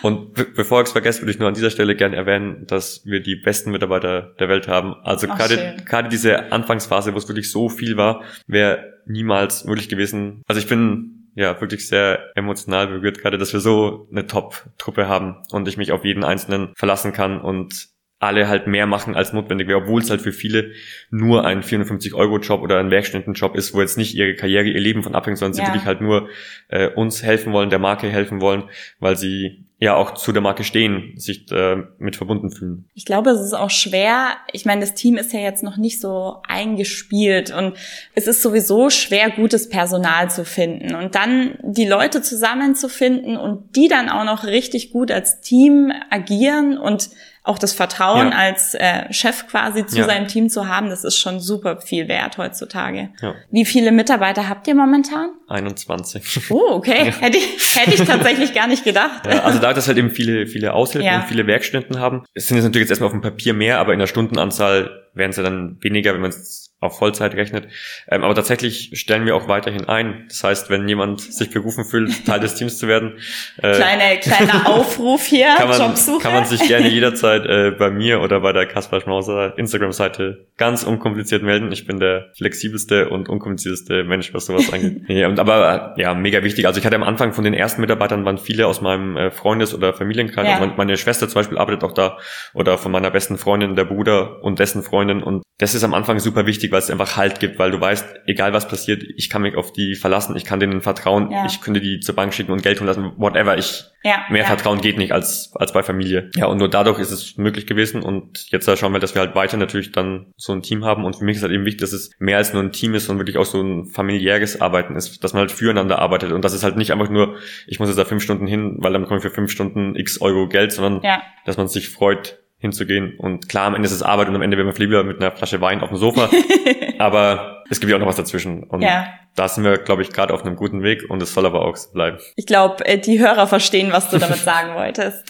Und be bevor ich es vergesse, würde ich nur an dieser Stelle gerne erwähnen, dass wir die besten Mitarbeiter der Welt haben. Also gerade gerade diese Anfangsphase, wo es wirklich so viel war, wäre niemals möglich gewesen. Also ich bin ja wirklich sehr emotional berührt, gerade dass wir so eine Top-Truppe haben und ich mich auf jeden Einzelnen verlassen kann und alle halt mehr machen als notwendig wäre, obwohl es halt für viele nur ein 450-Euro-Job oder ein Werkstudentenjob ist, wo jetzt nicht ihre Karriere, ihr Leben von abhängt, sondern ja. sie wirklich halt nur äh, uns helfen wollen, der Marke helfen wollen, weil sie ja auch zu der Marke stehen, sich äh, mit verbunden fühlen. Ich glaube, es ist auch schwer. Ich meine, das Team ist ja jetzt noch nicht so eingespielt und es ist sowieso schwer, gutes Personal zu finden und dann die Leute zusammenzufinden und die dann auch noch richtig gut als Team agieren und auch das Vertrauen ja. als äh, Chef quasi zu ja. seinem Team zu haben, das ist schon super viel wert heutzutage. Ja. Wie viele Mitarbeiter habt ihr momentan? 21. Oh, okay. Hätte ich, hätte ich tatsächlich gar nicht gedacht. also da dass halt eben viele, viele Aushilfen und viele Werkstudenten haben, es sind jetzt natürlich jetzt erstmal auf dem Papier mehr, aber in der Stundenanzahl wären es ja dann weniger, wenn man es auf Vollzeit rechnet. Ähm, aber tatsächlich stellen wir auch weiterhin ein. Das heißt, wenn jemand sich berufen fühlt, Teil des Teams zu werden. Äh, Kleine, kleiner Aufruf hier, kann man, Jobsuche. Kann man sich gerne jederzeit äh, bei mir oder bei der Kaspar Schmauser Instagram-Seite ganz unkompliziert melden. Ich bin der flexibelste und unkomplizierteste Mensch, was sowas angeht. ja, und aber ja, mega wichtig. Also ich hatte am Anfang von den ersten Mitarbeitern waren viele aus meinem äh, Freundes- oder Familienkreis. Ja. Also meine Schwester zum Beispiel arbeitet auch da oder von meiner besten Freundin, der Bruder und dessen Freundin. Und das ist am Anfang super wichtig wichtig, weil es einfach Halt gibt, weil du weißt, egal was passiert, ich kann mich auf die verlassen, ich kann denen vertrauen, ja. ich könnte die zur Bank schicken und Geld holen lassen, whatever. Ich ja, mehr ja. Vertrauen geht nicht als als bei Familie. Ja, und nur dadurch ist es möglich gewesen und jetzt schauen wir, dass wir halt weiter natürlich dann so ein Team haben und für mich ist halt eben wichtig, dass es mehr als nur ein Team ist und wirklich auch so ein familiäres Arbeiten ist, dass man halt füreinander arbeitet und das ist halt nicht einfach nur, ich muss jetzt da fünf Stunden hin, weil dann bekomme ich für fünf Stunden x Euro Geld, sondern dass man sich freut, hinzugehen. Und klar, am Ende ist es Arbeit und am Ende werden wir lieber mit einer Flasche Wein auf dem Sofa. aber es gibt ja auch noch was dazwischen. Und ja da sind wir, glaube ich, gerade auf einem guten Weg und es soll aber auch so bleiben. Ich glaube, äh, die Hörer verstehen, was du damit sagen wolltest.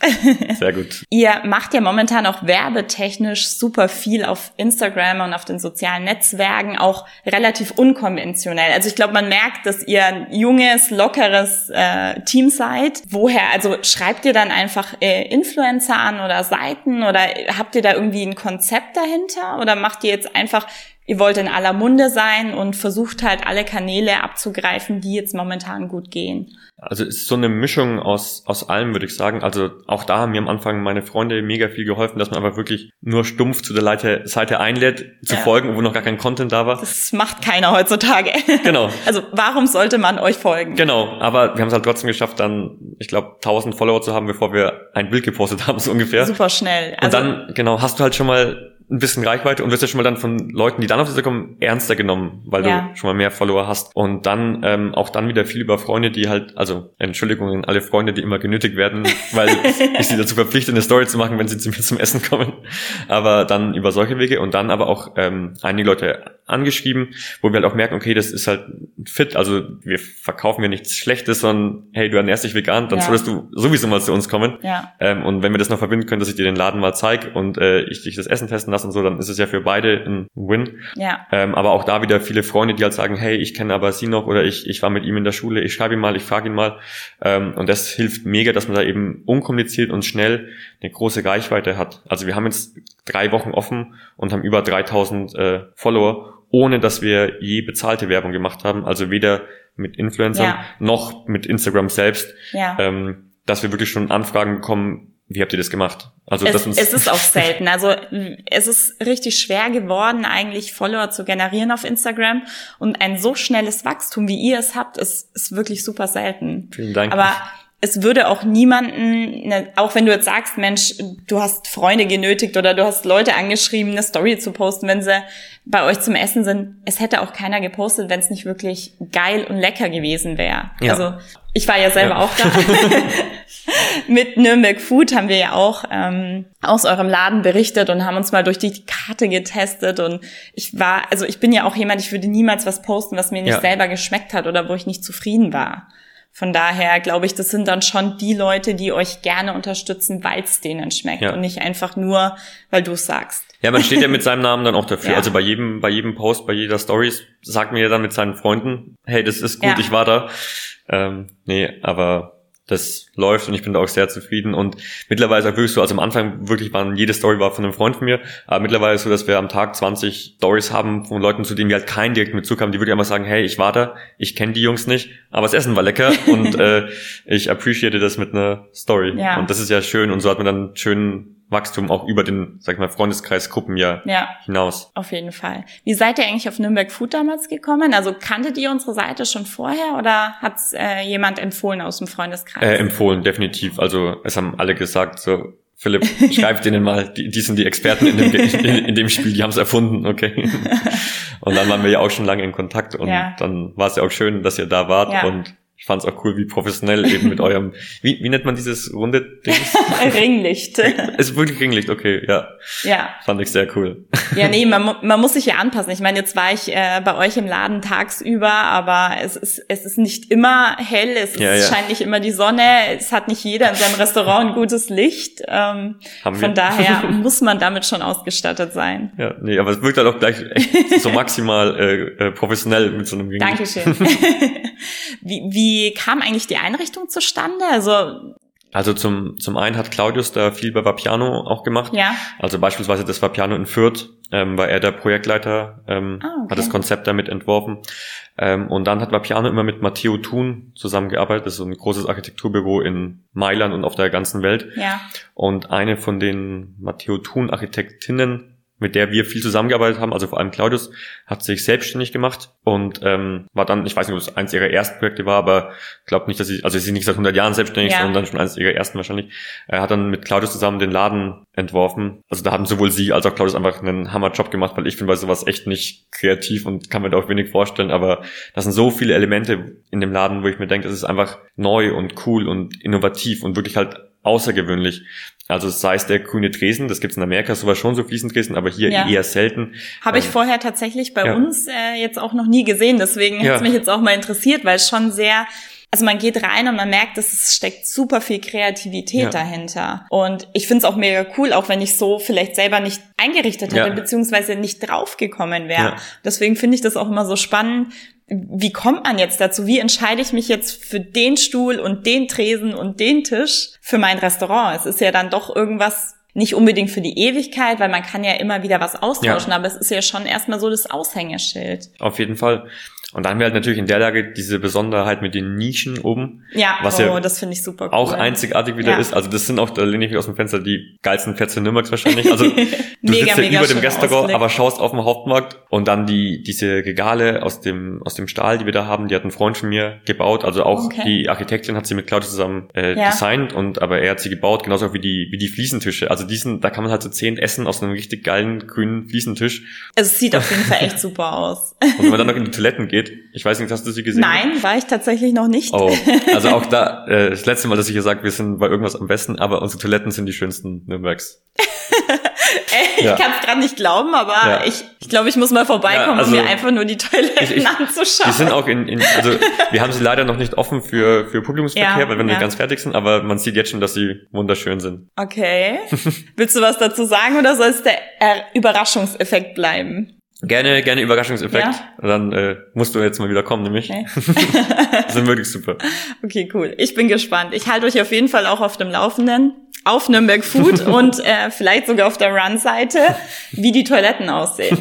Sehr gut. Ihr macht ja momentan auch werbetechnisch super viel auf Instagram und auf den sozialen Netzwerken, auch relativ unkonventionell. Also ich glaube, man merkt, dass ihr ein junges, lockeres äh, Team seid. Woher? Also schreibt ihr dann einfach äh, Influencer an oder Seiten oder habt ihr da irgendwie ein Konzept dahinter oder macht ihr jetzt einfach ihr wollt in aller Munde sein und versucht halt alle Kanäle abzugreifen, die jetzt momentan gut gehen. Also es ist so eine Mischung aus, aus allem, würde ich sagen. Also auch da haben mir am Anfang meine Freunde mega viel geholfen, dass man einfach wirklich nur stumpf zu der Leite, Seite einlädt, zu ja. folgen, wo noch gar kein Content da war. Das macht keiner heutzutage. Genau. Also warum sollte man euch folgen? Genau, aber wir haben es halt trotzdem geschafft, dann, ich glaube, 1000 Follower zu haben, bevor wir ein Bild gepostet haben, so ungefähr. Super schnell. Also und dann, genau, hast du halt schon mal ein bisschen Reichweite und wirst ja schon mal dann von Leuten, die dann auf diese kommen, ernster genommen, weil ja. du schon mal mehr Follower hast. Und dann ähm, auch dann wieder viel über Freunde, die halt, also Entschuldigung an alle Freunde, die immer genötigt werden, weil ich sie dazu verpflichte, eine Story zu machen, wenn sie zu mir zum Essen kommen. Aber dann über solche Wege und dann aber auch ähm, einige Leute angeschrieben, wo wir halt auch merken, okay, das ist halt fit, also wir verkaufen ja nichts Schlechtes, sondern hey, du ernährst dich vegan, dann ja. solltest du sowieso mal zu uns kommen. Ja. Ähm, und wenn wir das noch verbinden können, dass ich dir den Laden mal zeige und äh, ich dich das Essen testen lasse, lasse und so, dann ist es ja für beide ein Win. Ja. Ähm, aber auch da wieder viele Freunde, die halt sagen, hey, ich kenne aber sie noch oder ich, ich war mit ihm in der Schule, ich schreibe ihn mal, ich frage ihn mal. Ähm, und das hilft mega, dass man da eben unkompliziert und schnell eine große Reichweite hat. Also wir haben jetzt drei Wochen offen und haben über 3000 äh, Follower, ohne dass wir je bezahlte Werbung gemacht haben. Also weder mit Influencern ja. noch mit Instagram selbst. Ja. Ähm, dass wir wirklich schon Anfragen bekommen, wie habt ihr das gemacht? Also es, es ist auch selten. Also es ist richtig schwer geworden, eigentlich Follower zu generieren auf Instagram. Und ein so schnelles Wachstum, wie ihr es habt, ist, ist wirklich super selten. Vielen Dank. Aber es würde auch niemanden, ne, auch wenn du jetzt sagst, Mensch, du hast Freunde genötigt oder du hast Leute angeschrieben, eine Story zu posten, wenn sie bei euch zum Essen sind, es hätte auch keiner gepostet, wenn es nicht wirklich geil und lecker gewesen wäre. Ja. Also ich war ja selber ja. auch da. Mit Nürnberg Food haben wir ja auch ähm, aus eurem Laden berichtet und haben uns mal durch die Karte getestet und ich war, also ich bin ja auch jemand, ich würde niemals was posten, was mir nicht ja. selber geschmeckt hat oder wo ich nicht zufrieden war. Von daher glaube ich, das sind dann schon die Leute, die euch gerne unterstützen, weil es denen schmeckt ja. und nicht einfach nur, weil du es sagst. Ja, man steht ja mit seinem Namen dann auch dafür. Ja. Also bei jedem, bei jedem Post, bei jeder Stories sagt mir ja dann mit seinen Freunden, hey, das ist gut, ja. ich war da. Ähm, nee, aber das läuft und ich bin da auch sehr zufrieden. Und mittlerweile ist auch wirklich so, also am Anfang wirklich waren, jede Story war von einem Freund von mir, aber mittlerweile ist so, dass wir am Tag 20 Stories haben von Leuten, zu denen wir halt keinen direkten Bezug haben, die wirklich einfach sagen, hey, ich war da, ich kenne die Jungs nicht, aber das Essen war lecker und äh, ich appreciate das mit einer Story. Ja. und das ist ja schön und so hat man dann einen schönen Wachstum auch über den, sag ich mal, Freundeskreisgruppen ja, ja hinaus. Auf jeden Fall. Wie seid ihr eigentlich auf Nürnberg Food damals gekommen? Also kanntet ihr unsere Seite schon vorher oder hat äh, jemand empfohlen aus dem Freundeskreis? Äh, empfohlen, definitiv. Also es haben alle gesagt, so Philipp, schreib denen mal, die, die sind die Experten in dem, in, in dem Spiel, die haben es erfunden, okay. Und dann waren wir ja auch schon lange in Kontakt und ja. dann war es ja auch schön, dass ihr da wart ja. und ich fand es auch cool, wie professionell eben mit eurem, wie, wie nennt man dieses runde Ding? Ringlicht. Es ist wirklich Ringlicht, okay, ja. Ja. Fand ich sehr cool. Ja, nee, man, man muss sich ja anpassen. Ich meine, jetzt war ich äh, bei euch im Laden tagsüber, aber es ist, es ist nicht immer hell, es ja, ja. scheint nicht immer die Sonne, es hat nicht jeder in seinem Restaurant ein gutes Licht. Ähm, von wir. daher muss man damit schon ausgestattet sein. Ja, nee, aber es wirkt halt auch gleich echt so maximal äh, äh, professionell mit so einem Ringlicht. Dankeschön. wie, wie wie kam eigentlich die Einrichtung zustande? Also also zum, zum einen hat Claudius da viel bei Vapiano auch gemacht. Ja. Also beispielsweise das Vapiano in Fürth, ähm, war er der Projektleiter, ähm, ah, okay. hat das Konzept damit entworfen. Ähm, und dann hat Vapiano immer mit Matteo Thun zusammengearbeitet. Das ist so ein großes Architekturbüro in Mailand und auf der ganzen Welt. Ja. Und eine von den Matteo Thun Architektinnen mit der wir viel zusammengearbeitet haben, also vor allem Claudius, hat sich selbstständig gemacht und ähm, war dann, ich weiß nicht, ob es eins ihrer ersten Projekte war, aber glaube nicht, dass sie, also sie ist nicht seit 100 Jahren selbstständig, ja. sondern dann schon eines ihrer ersten wahrscheinlich. Er hat dann mit Claudius zusammen den Laden entworfen. Also da haben sowohl sie als auch Claudius einfach einen Hammerjob gemacht, weil ich finde bei sowas echt nicht kreativ und kann mir da auch wenig vorstellen, aber das sind so viele Elemente in dem Laden, wo ich mir denke, es ist einfach neu und cool und innovativ und wirklich halt außergewöhnlich. Also sei es der grüne Tresen, das gibt's in Amerika sowas schon so Fliesentresen, aber hier ja. eher selten. Habe ich ähm, vorher tatsächlich bei ja. uns äh, jetzt auch noch nie gesehen, deswegen ja. hat es mich jetzt auch mal interessiert, weil es schon sehr also man geht rein und man merkt, dass es steckt super viel Kreativität ja. dahinter. Und ich finde es auch mega cool, auch wenn ich so vielleicht selber nicht eingerichtet hätte, ja. beziehungsweise nicht draufgekommen wäre. Ja. Deswegen finde ich das auch immer so spannend, wie kommt man jetzt dazu? Wie entscheide ich mich jetzt für den Stuhl und den Tresen und den Tisch für mein Restaurant? Es ist ja dann doch irgendwas nicht unbedingt für die Ewigkeit, weil man kann ja immer wieder was austauschen, ja. aber es ist ja schon erstmal so das Aushängeschild. Auf jeden Fall. Und dann haben wir halt natürlich in der Lage diese Besonderheit mit den Nischen oben. Ja, was oh, ja das finde ich super cool. Auch einzigartig wieder ja. ist. Also das sind auch, da lehne ich mich aus dem Fenster, die geilsten Plätze Nürnbergs wahrscheinlich. Also du mega, sitzt ja über dem Restaurant, aber schaust auf dem Hauptmarkt und dann die, diese Regale aus dem, aus dem Stahl, die wir da haben, die hat ein Freund von mir gebaut. Also auch okay. die Architektin hat sie mit Claudia zusammen äh, ja. designt und aber er hat sie gebaut, genauso wie die, wie die Fliesentische. Also diesen, da kann man halt so zehn essen aus einem richtig geilen grünen Fliesentisch. Also es sieht auf jeden Fall echt super aus. Und wenn man dann noch in die Toiletten geht, ich weiß nicht, hast du sie gesehen? Nein, war ich tatsächlich noch nicht. Oh, also auch da, äh, das letzte Mal, dass ich gesagt, wir sind bei irgendwas am besten, aber unsere Toiletten sind die schönsten Nürnbergs. Ey, ja. Ich kann es gerade nicht glauben, aber ja. ich, ich glaube, ich muss mal vorbeikommen, ja, also, um mir einfach nur die Toiletten ich, ich, anzuschauen. Die sind auch in, in, also wir haben sie leider noch nicht offen für, für Publikumsverkehr, weil wir nicht ganz fertig sind, aber man sieht jetzt schon, dass sie wunderschön sind. Okay. Willst du was dazu sagen oder soll es der Überraschungseffekt bleiben? Gerne, gerne Überraschungseffekt. Ja. Dann äh, musst du jetzt mal wieder kommen, nämlich. Okay. das sind wirklich super. Okay, cool. Ich bin gespannt. Ich halte euch auf jeden Fall auch auf dem Laufenden auf Nürnberg Food und äh, vielleicht sogar auf der Run-Seite, wie die Toiletten aussehen.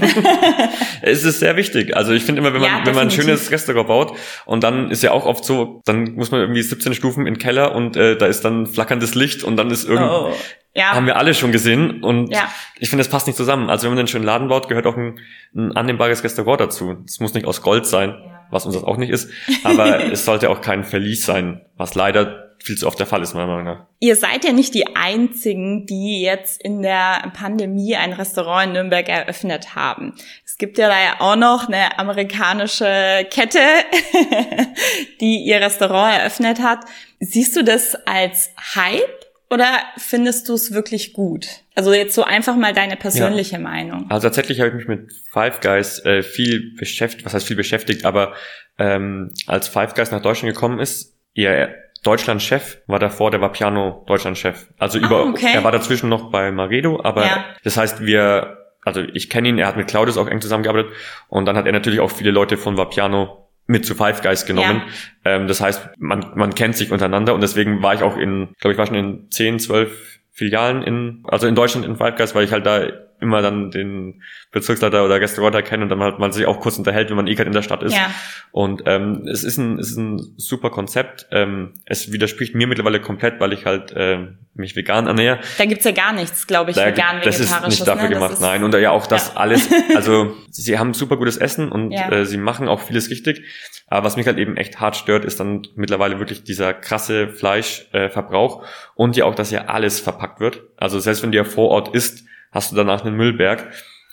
es ist sehr wichtig. Also ich finde immer, wenn man, Ja, wenn man ein schönes Restaurant baut und dann ist ja auch oft so, dann muss man irgendwie 17 Stufen in den Keller und äh, da ist dann flackerndes Licht und dann ist irgendwie, Oh. Ja. haben wir alle schon gesehen und Ja. ich finde, das passt nicht zusammen. Also wenn man einen schönen Laden baut, gehört auch ein, ein annehmbares Restaurant dazu. Es muss nicht aus Gold sein, was uns das auch nicht ist, aber es sollte auch kein Verlies sein, was leider viel zu oft der Fall ist, meiner Meinung nach. Ihr seid ja nicht die einzigen, die jetzt in der Pandemie ein Restaurant in Nürnberg eröffnet haben. Es gibt ja da ja auch noch eine amerikanische Kette, die ihr Restaurant eröffnet hat. Siehst du das als Hype oder findest du es wirklich gut? Also jetzt so einfach mal deine persönliche Meinung. Also tatsächlich habe ich mich mit Five Guys äh, viel beschäftigt, was heißt viel beschäftigt, aber ähm, als Five Guys nach Deutschland gekommen ist, ihr Deutschland-Chef war davor, der war Piano Deutschland-Chef. Also über, Ah, okay. er war dazwischen noch bei Maredo, aber Ja. das heißt, wir, also ich kenne ihn, er hat mit Claudius auch eng zusammengearbeitet und dann hat er natürlich auch viele Leute von Vapiano mit zu Five Guys genommen. Ähm, das heißt, man, man kennt sich untereinander und deswegen war ich auch in, glaube ich, war schon in 10, 12 Filialen in, also in Deutschland in Five Guys, weil ich halt da immer dann den Bezirksleiter oder Restaurant kenne und dann halt man sich auch kurz unterhält, wenn man eh gerade in der Stadt ist. Ja. Und ähm, es ist ein, es ist ein super Konzept. Ähm, es widerspricht mir mittlerweile komplett, weil ich halt ähm, mich vegan ernähre. Da gibt's ja gar nichts, glaube ich, Da- vegan, das ist nicht dafür ne? Gemacht, nein. Und ja auch das Ja. alles, also sie haben super gutes Essen und Ja. äh, sie machen auch vieles richtig. Aber was mich halt eben echt hart stört, ist dann mittlerweile wirklich dieser krasse Fleischverbrauch äh, und ja auch, dass ja alles verpackt wird. Also selbst wenn du ja vor Ort isst, hast du danach einen Müllberg.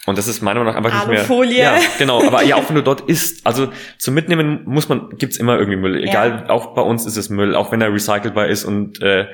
Und das ist meiner Meinung nach einfach nicht Alufolie. mehr. Ja, genau. Aber ja, auch wenn du dort isst, also zum Mitnehmen muss man, gibt's immer irgendwie Müll. Egal, auch bei uns ist es Müll, auch wenn er recycelbar ist und äh,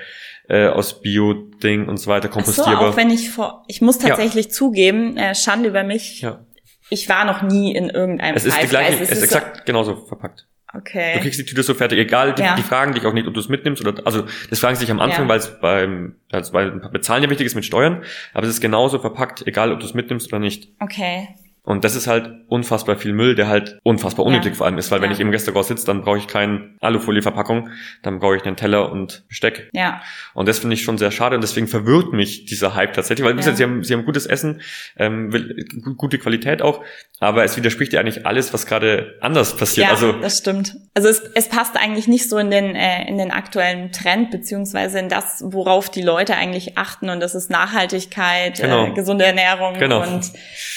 äh, aus Bio-Ding und so weiter Ach so, kompostierbar. auch wenn ich vor, ich muss tatsächlich zugeben, äh, Schande über mich. ja. Ich war noch nie in irgendeinem Es ist die gleiche, Guys. es ist exakt genauso verpackt. Okay. Du kriegst die Tüte so fertig, egal, die, Ja. die fragen dich auch nicht, ob du es mitnimmst oder, also, das fragen sie sich am Anfang, Ja. weil es beim, also weil Bezahlen ja wichtig ist mit Steuern, aber es ist genauso verpackt, egal ob du es mitnimmst oder nicht. Okay. Und das ist halt unfassbar viel Müll, der halt unfassbar unnötig Ja. vor allem ist, weil wenn Ja. ich im Restaurant sitze, dann brauche ich keine Alufolieverpackung, dann brauche ich einen Teller und Besteck. Ja. Und das finde ich schon sehr schade und deswegen verwirrt mich dieser Hype tatsächlich, weil wie Ja. gesagt, sie haben, sie haben gutes Essen, ähm, gute Qualität auch, aber es widerspricht ja eigentlich alles, was gerade anders passiert. Ja, also das stimmt. Also es, es passt eigentlich nicht so in den, äh, in den aktuellen Trend, beziehungsweise in das, worauf die Leute eigentlich achten. Und das ist Nachhaltigkeit, Genau. äh, gesunde Ernährung. Genau. Und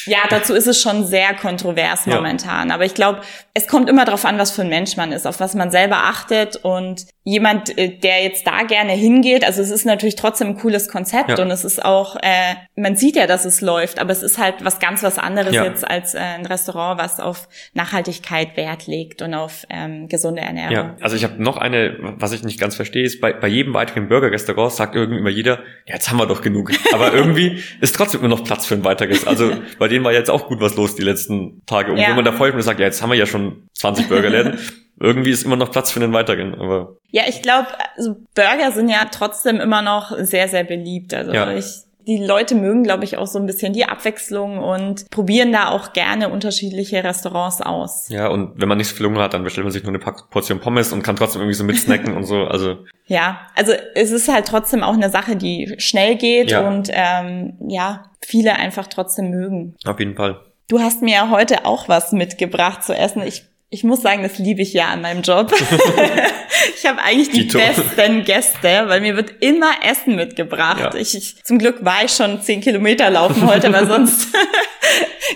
ja, dazu ist es schon sehr kontrovers Ja. momentan. Aber ich glaube, es kommt immer darauf an, was für ein Mensch man ist, auf was man selber achtet. Und jemand, äh, der jetzt da gerne hingeht, also es ist natürlich trotzdem ein cooles Konzept Ja. und es ist auch, äh, man sieht ja, dass es läuft, aber es ist halt was ganz was anderes Ja. jetzt als äh, ein Restaurant, was auf Nachhaltigkeit Wert legt und auf ähm, gesunde Ernährung. Ja, also ich habe noch eine, was ich nicht ganz verstehe, ist bei, bei jedem weiteren Burger-Restaurant sagt irgendwie immer jeder, ja, jetzt haben wir doch genug. Aber irgendwie ist trotzdem immer noch Platz für ein weiteres. Also bei denen war jetzt auch gut was los die letzten Tage. Und Ja. wenn man da folgt und sagt, ja, jetzt haben wir ja schon 20 Burgerläden, irgendwie ist immer noch Platz für einen weiteren. Aber Ja, ich glaube, also Burger sind ja trotzdem immer noch sehr, sehr beliebt. Also Ja. ich, die Leute mögen, glaube ich, auch so ein bisschen die Abwechslung und probieren da auch gerne unterschiedliche Restaurants aus. ja, und wenn man nicht so viel Hunger hat, dann bestellt man sich nur eine Portion Pommes und kann trotzdem irgendwie so mitsnacken und so. Also Ja, also es ist halt trotzdem auch eine Sache, die schnell geht Ja. und ähm, ja, viele einfach trotzdem mögen. auf jeden Fall. Du hast mir ja heute auch was mitgebracht zu essen. Ich, ich muss sagen, das liebe ich ja an meinem Job. ich habe eigentlich die Dito. besten Gäste, weil mir wird immer Essen mitgebracht. Ja. Ich, ich, zum Glück war ich schon zehn Kilometer laufen heute, weil sonst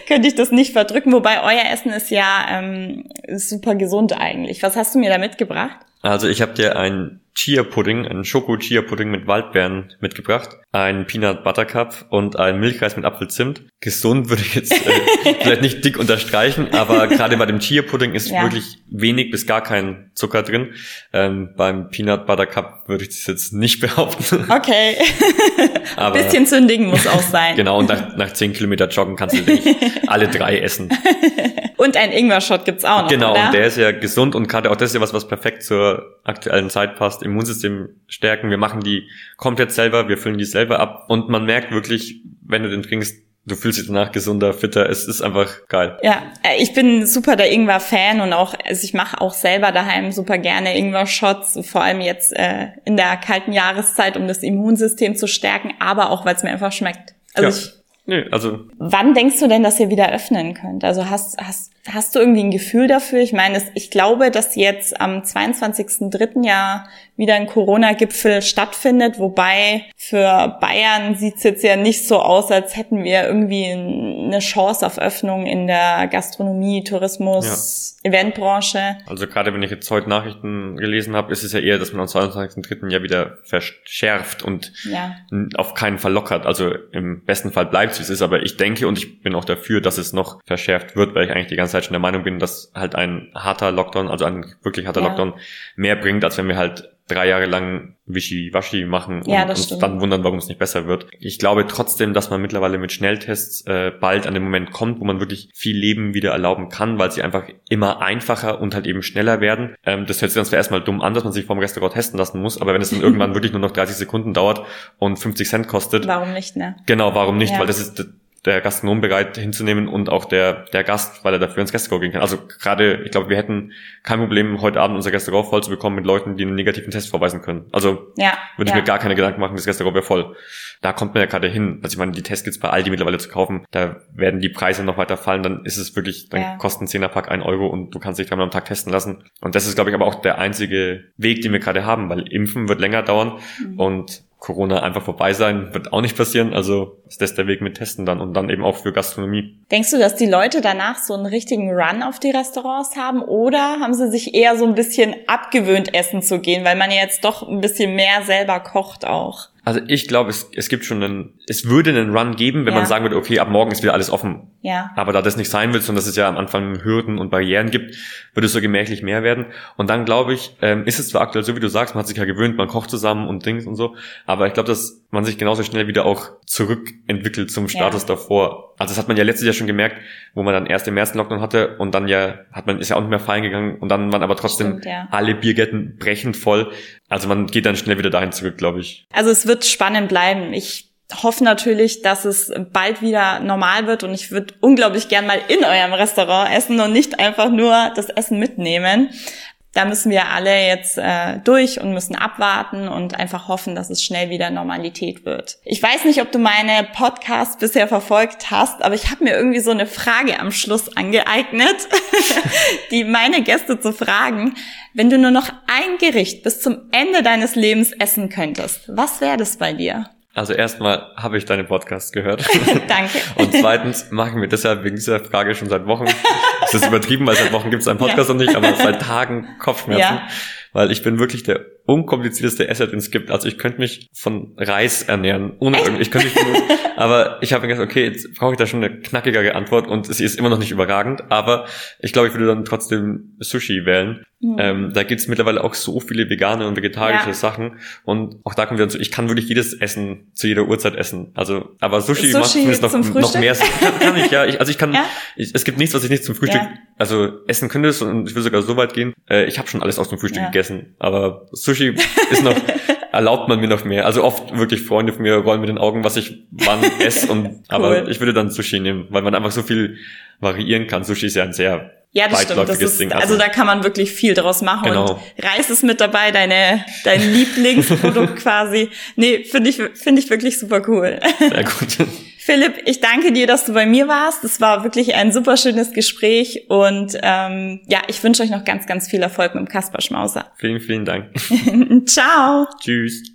könnte ich das nicht verdrücken. Wobei euer Essen ist ja ähm, super gesund eigentlich. Was hast du mir da mitgebracht? Also ich habe dir einen Chia-Pudding, einen Schoko-Chia-Pudding mit Waldbeeren mitgebracht, einen Peanut Butter Cup und einen Milchreis mit Apfelzimt. Gesund würde ich jetzt äh, vielleicht nicht dick unterstreichen, aber gerade bei dem Chia-Pudding ist Ja. wirklich wenig bis gar kein Zucker drin. Ähm, beim Peanut Butter Cup würde ich das jetzt nicht behaupten. Okay, aber bisschen zündigen muss auch sein. genau, und nach, nach 10 Kilometer Joggen kannst du wirklich alle drei essen. Und ein Ingwer-Shot gibt's auch noch, Genau, oder? und der ist ja gesund und gerade auch das ist ja was, was perfekt zur aktuellen Zeit passt. Immunsystem stärken. Wir machen die komplett selber, wir füllen die selber ab und man merkt wirklich, wenn du den trinkst, du fühlst dich danach gesunder, fitter. Es ist einfach geil. Ja, äh, ich bin super der Ingwer-Fan und auch, also ich mache auch selber daheim super gerne Ingwer-Shots, vor allem jetzt äh, in der kalten Jahreszeit, um das Immunsystem zu stärken, aber auch, weil es mir einfach schmeckt. Also ja. ich Nee, also. Wann denkst du denn, dass ihr wieder öffnen könnt? Also hast, hast, hast du irgendwie ein Gefühl dafür? Ich meine, ich glaube, dass jetzt am 22.03. ja wieder ein Corona-Gipfel stattfindet, wobei für Bayern sieht's jetzt ja nicht so aus, als hätten wir irgendwie eine Chance auf Öffnung in der Gastronomie, Tourismus, ja. Eventbranche. Also gerade wenn ich jetzt heute Nachrichten gelesen habe, ist es ja eher, dass man am 22.03. ja wieder verschärft und ja. auf keinen Fall lockert. Also im besten Fall bleibt es, wie es ist, aber ich denke und ich bin auch dafür, dass es noch verschärft wird, weil ich eigentlich die ganze Zeit schon der Meinung bin, dass halt ein harter Lockdown, also ein wirklich harter ja. Lockdown mehr bringt, als wenn wir halt drei Jahre lang Wischi-Waschi machen und ja, uns dann wundern, warum es nicht besser wird. Ich glaube trotzdem, dass man mittlerweile mit Schnelltests äh, bald an den Moment kommt, wo man wirklich viel Leben wieder erlauben kann, weil sie einfach immer einfacher und halt eben schneller werden. Ähm, das hört sich dann zwar erstmal dumm an, dass man sich vom Restaurant testen lassen muss, aber wenn es dann irgendwann wirklich nur noch 30 Sekunden dauert und 50 Cent kostet. Warum nicht, ne? Genau, warum nicht? Ja. Weil das ist der Gastronom bereit hinzunehmen und auch der, der Gast, weil er dafür ins Gästegau gehen kann. Also gerade, ich glaube, wir hätten kein Problem, heute Abend unser Gästegau voll zu bekommen mit Leuten, die einen negativen Test vorweisen können. Also ja, würde ich ja. mir gar keine Gedanken machen, das Gästegau wäre voll. Da kommt man ja gerade hin. Also ich meine, die Testkits bei Aldi mittlerweile zu kaufen, da werden die Preise noch weiter fallen, dann ist es wirklich, dann ja. kosten 10er Pack ein Euro und du kannst dich dreimal am Tag testen lassen. Und das ist, glaube ich, aber auch der einzige Weg, den wir gerade haben, weil Impfen wird länger dauern mhm. und Corona einfach vorbei sein, wird auch nicht passieren. Also ist das der Weg mit Testen dann und dann eben auch für Gastronomie. Denkst du, dass die Leute danach so einen richtigen Run auf die Restaurants haben oder haben sie sich eher so ein bisschen abgewöhnt, essen zu gehen, weil man ja jetzt doch ein bisschen mehr selber kocht auch? Also ich glaube, es, es gibt schon einen, es würde einen Run geben, wenn ja. man sagen würde, okay, ab morgen ist wieder alles offen. Ja. Aber da das nicht sein wird, sondern dass es ja am Anfang Hürden und Barrieren gibt, würde es so gemächlich mehr werden. Und dann glaube ich, ähm, ist es zwar aktuell so, wie du sagst, man hat sich ja gewöhnt, man kocht zusammen und Dings und so, aber ich glaube, dass man sich genauso schnell wieder auch zurückentwickelt zum Status ja. davor. Also das hat man ja letztes Jahr schon gemerkt, wo man dann erst im ersten Lockdown hatte und dann ja, hat man, ist ja auch nicht mehr fallen gegangen und dann waren aber trotzdem Stimmt, ja. alle Biergärten brechend voll. Also man geht dann schnell wieder dahin zurück, glaube ich. Also es wird spannend bleiben. Ich hoffe natürlich, dass es bald wieder normal wird und ich würde unglaublich gern mal in eurem Restaurant essen und nicht einfach nur das Essen mitnehmen da müssen wir alle jetzt äh, durch und müssen abwarten und einfach hoffen, dass es schnell wieder Normalität wird. Ich weiß nicht, ob du meine Podcasts bisher verfolgt hast, aber ich habe mir irgendwie so eine Frage am Schluss angeeignet, die meine Gäste zu fragen. Wenn du nur noch ein Gericht bis zum Ende deines Lebens essen könntest, was wäre das bei dir? Also erstmal habe ich deine Podcast gehört. Danke. Und zweitens machen wir deshalb wegen dieser Frage schon seit Wochen. Es ist übertrieben, weil seit Wochen gibt es einen Podcast ja. noch nicht, aber seit Tagen Kopfschmerzen. Ja. Weil ich bin wirklich der unkomplizierteste Esser, den es gibt. Also ich könnte mich von Reis ernähren. Ohne irgendwie, ich könnte mich von, aber ich habe mir gedacht, okay, jetzt brauche ich da schon eine knackigere Antwort und sie ist immer noch nicht überragend. Aber ich glaube, ich würde dann trotzdem Sushi wählen. Mhm. Ähm, da gibt's mittlerweile auch so viele vegane und vegetarische ja. Sachen. Und auch da kommen wir dazu, ich kann wirklich jedes Essen zu jeder Uhrzeit essen. Also, aber Sushi, Sushi macht zumindest noch, noch mehr Sinn. Kann, kann ich, ja. Ich, also ich kann, ja? ich, es gibt nichts, was ich nicht zum Frühstück, ja. also essen könnte und ich will sogar so weit gehen. Äh, ich habe schon alles aus dem Frühstück gegessen. Aber Sushi ist noch, erlaubt man mir noch mehr. Also oft wirklich Freunde von mir rollen mit den Augen, was ich wann esse und, cool. aber ich würde dann Sushi nehmen, weil man einfach so viel variieren kann. Sushi ist ja ein sehr ja, das stimmt. Das ist, also, also da kann man wirklich viel draus machen. Genau. Und Reis ist mit dabei, deine, dein Lieblingsprodukt quasi. Nee, finde ich, finde ich wirklich super cool. Sehr gut. Philipp, ich danke dir, dass du bei mir warst. Es war wirklich ein super schönes Gespräch und ähm, ja, ich wünsche euch noch ganz, ganz viel Erfolg mit dem Kasper Schmauser. Vielen, vielen Dank. Ciao. Tschüss.